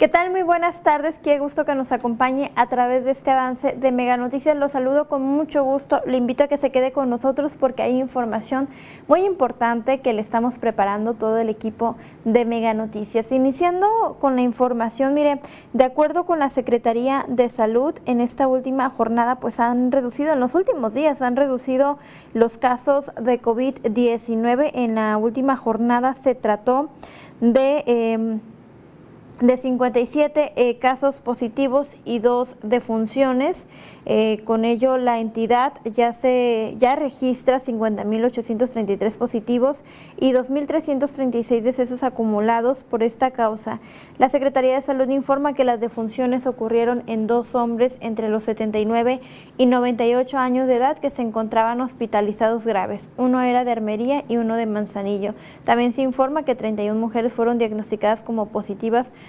¿Qué tal? Muy buenas tardes. Qué gusto que nos acompañe a través de este avance de Mega Noticias. Los saludo con mucho gusto. Le invito a que se quede con nosotros porque hay información muy importante que le estamos preparando todo el equipo de Mega Noticias. Iniciando con la información, mire, de acuerdo con la Secretaría de Salud, en esta última jornada, pues han reducido, en los últimos días, han reducido los casos de COVID-19. En la última jornada se trató de... Eh, de 57 eh, casos positivos y dos defunciones. Eh, con ello, la entidad ya se ya registra 50.833 positivos y 2.336 decesos acumulados por esta causa. La Secretaría de Salud informa que las defunciones ocurrieron en dos hombres entre los 79 y 98 años de edad que se encontraban hospitalizados graves. Uno era de Armería y uno de Manzanillo. También se informa que 31 mujeres fueron diagnosticadas como positivas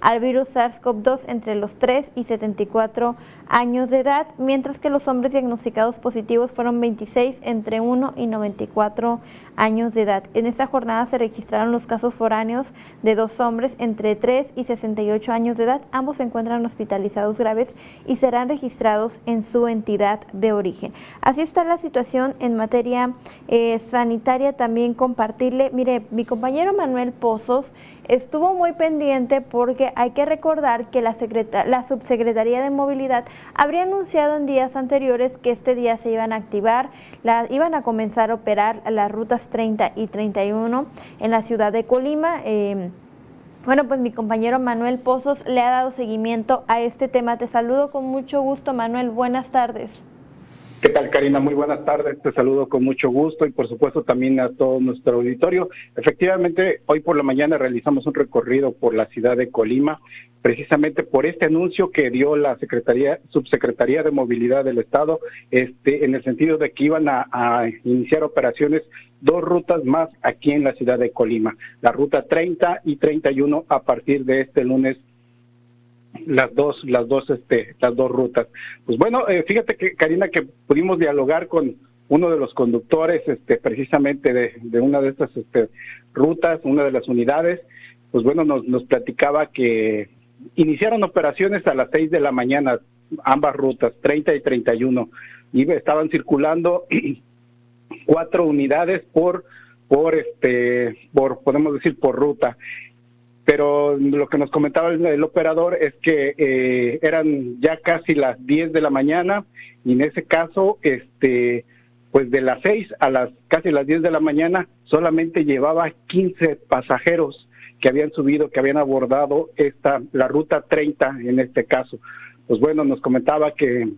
al virus SARS-CoV-2 entre los 3 y 74 años de edad, mientras que los hombres diagnosticados positivos fueron 26 entre 1 y 94 años de edad. En esta jornada se registraron los casos foráneos de dos hombres entre 3 y 68 años de edad. Ambos se encuentran hospitalizados graves y serán registrados en su entidad de origen. Así está la situación en materia eh, sanitaria. También compartirle, mire, mi compañero Manuel Pozos estuvo muy pendiente porque hay que recordar que la, la Subsecretaría de Movilidad habría anunciado en días anteriores que este día se iban a activar, iban a comenzar a operar las rutas 30 y 31 en la ciudad de Colima. Em, bueno, pues mi compañero Manuel Pozos le ha dado seguimiento a este tema. Te saludo con mucho gusto, Manuel. Buenas tardes. ¿Qué tal, Karina? Muy buenas tardes. Te saludo con mucho gusto y, por supuesto, también a todo nuestro auditorio. Efectivamente, hoy por la mañana realizamos un recorrido por la ciudad de Colima, precisamente por este anuncio que dio la Secretaría, Subsecretaría de Movilidad del Estado, este, en el sentido de que iban a, a iniciar operaciones dos rutas más aquí en la ciudad de Colima, la ruta 30 y 31 a partir de este lunes las dos, las dos, este, las dos rutas. Pues bueno, eh, fíjate que Karina que pudimos dialogar con uno de los conductores, este, precisamente de, de una de estas este, rutas, una de las unidades, pues bueno, nos, nos platicaba que iniciaron operaciones a las seis de la mañana, ambas rutas, 30 y 31, y estaban circulando cuatro unidades por, por este, por, podemos decir, por ruta pero lo que nos comentaba el, operador es que eh, eran ya casi las 10 de la mañana y en ese caso, este, pues de las 6 a las casi las 10 de la mañana solamente llevaba 15 pasajeros que habían subido, que habían abordado esta la ruta 30 en este caso. Pues bueno, nos comentaba que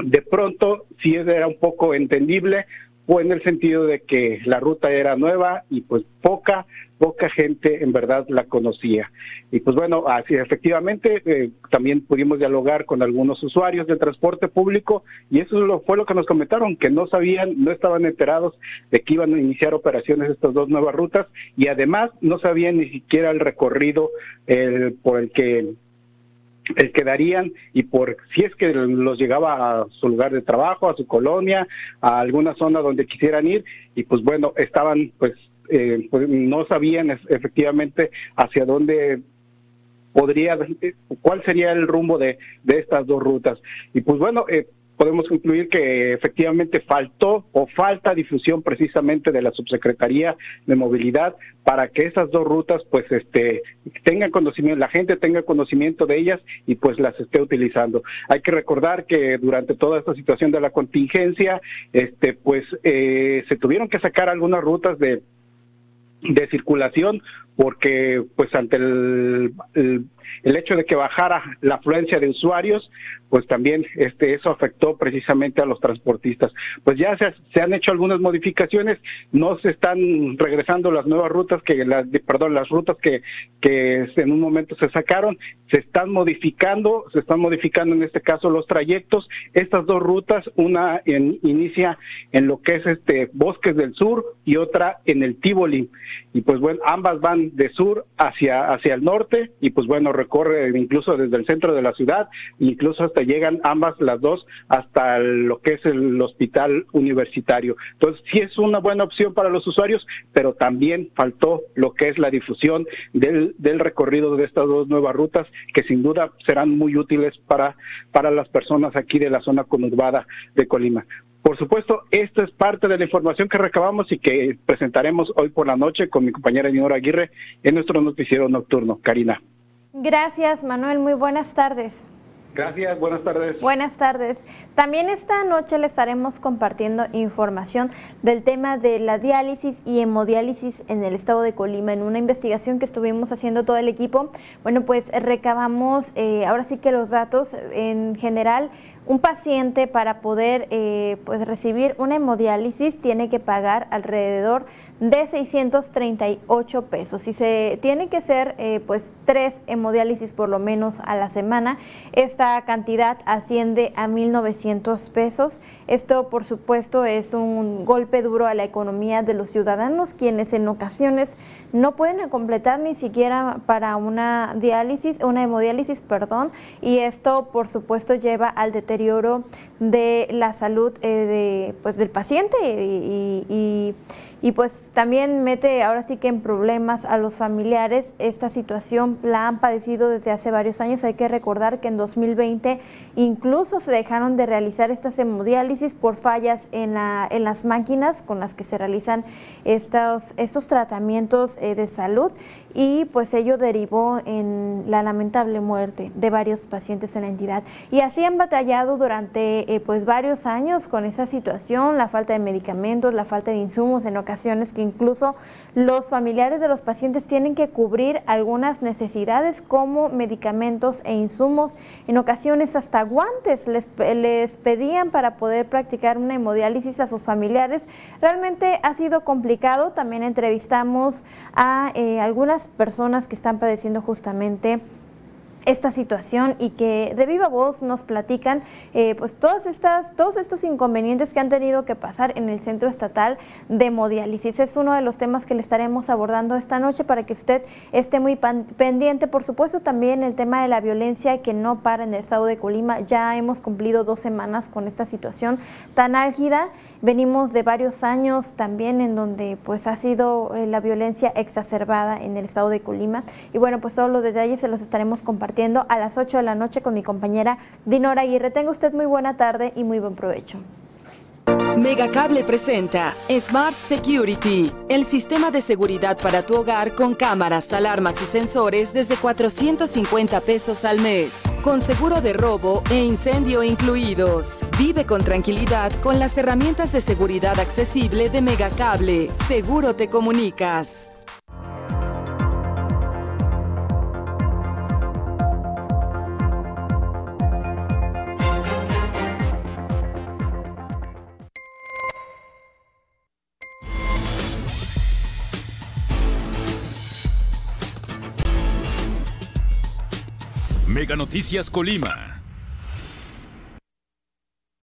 de pronto sí era un poco entendible, en el sentido de que la ruta era nueva y pues poca poca gente en verdad la conocía. Y pues bueno, así efectivamente eh, también pudimos dialogar con algunos usuarios del transporte público y eso fue lo que nos comentaron, que no sabían, no estaban enterados de que iban a iniciar operaciones estas dos nuevas rutas y además no sabían ni siquiera el recorrido por el que el que darían y por si es que los llegaba a su lugar de trabajo, a su colonia, a alguna zona donde quisieran ir y pues bueno, estaban pues eh, pues no sabían efectivamente hacia dónde podría, cuál sería el rumbo de, de estas dos rutas. Y pues bueno, eh, podemos concluir que efectivamente faltó o falta difusión precisamente de la subsecretaría de movilidad para que esas dos rutas pues este tengan conocimiento la gente tenga conocimiento de ellas y pues las esté utilizando. Hay que recordar que durante toda esta situación de la contingencia este pues eh, se tuvieron que sacar algunas rutas de de circulación porque pues ante el, el, hecho de que bajara la afluencia de usuarios, pues también este eso afectó precisamente a los transportistas. Pues ya se, se, han hecho algunas modificaciones, no se están regresando las nuevas rutas que las perdón, las rutas que que en un momento se sacaron, se están modificando, se están modificando en este caso los trayectos. Estas dos rutas, una en, inicia en lo que es este Bosques del Sur y otra en el Tívoli. Y pues bueno, ambas van de sur hacia, hacia el norte y pues bueno, recorre incluso desde el centro de la ciudad, incluso hasta llegan ambas las dos hasta lo que es el hospital universitario. Entonces sí es una buena opción para los usuarios, pero también faltó lo que es la difusión del, del recorrido de estas dos nuevas rutas que sin duda serán muy útiles para, para las personas aquí de la zona conurbada de Colima. Por supuesto, esto es parte de la información que recabamos y que presentaremos hoy por la noche con mi compañera Dinora Aguirre en nuestro noticiero nocturno. Karina. Gracias, Manuel. Muy buenas tardes. Gracias, buenas tardes. Buenas tardes. También esta noche le estaremos compartiendo información del tema de la diálisis y hemodiálisis en el estado de Colima. En una investigación que estuvimos haciendo todo el equipo, bueno, pues recabamos eh, ahora sí que los datos en general un paciente para poder eh, pues recibir una hemodiálisis tiene que pagar alrededor de 638 pesos. Si se tiene que hacer eh, pues tres hemodiálisis por lo menos a la semana, esta cantidad asciende a 1.900 pesos. Esto por supuesto es un golpe duro a la economía de los ciudadanos quienes en ocasiones no pueden completar ni siquiera para una diálisis, una hemodiálisis, perdón, y esto por supuesto lleva al deterioro deterioro de la salud eh, de, pues, del paciente y, y pues también mete ahora sí que en problemas a los familiares. Esta situación la han padecido desde hace varios años. Hay que recordar que en 2020 incluso se dejaron de realizar estas hemodiálisis por fallas en, la, en las máquinas con las que se realizan estos, estos tratamientos eh, de salud y pues ello derivó en la lamentable muerte de varios pacientes en la entidad. Y así han batallado durante eh, pues varios años con esa situación, la falta de medicamentos, la falta de insumos en ocasiones que incluso los familiares de los pacientes tienen que cubrir algunas necesidades como medicamentos e insumos, en ocasiones hasta guantes les, les pedían para poder practicar una hemodiálisis a sus familiares. Realmente ha sido complicado, también entrevistamos a eh, algunas personas que están padeciendo justamente esta situación y que de viva voz nos platican eh, pues todas estas, todos estos inconvenientes que han tenido que pasar en el Centro Estatal de Hemodiálisis. Es uno de los temas que le estaremos abordando esta noche para que usted esté muy pendiente. Por supuesto también el tema de la violencia que no para en el estado de Colima. Ya hemos cumplido dos semanas con esta situación tan álgida. Venimos de varios años también en donde pues ha sido eh, la violencia exacerbada en el estado de Colima. Y bueno, pues todos los detalles se los estaremos a las 8 de la noche con mi compañera Dinora Aguirre. Tenga usted muy buena tarde y muy buen provecho. Megacable presenta Smart Security, el sistema de seguridad para tu hogar con cámaras, alarmas y sensores desde 450 pesos al mes, con seguro de robo e incendio incluidos. Vive con tranquilidad con las herramientas de seguridad accesible de Megacable. Seguro te comunicas. Mega Noticias Colima.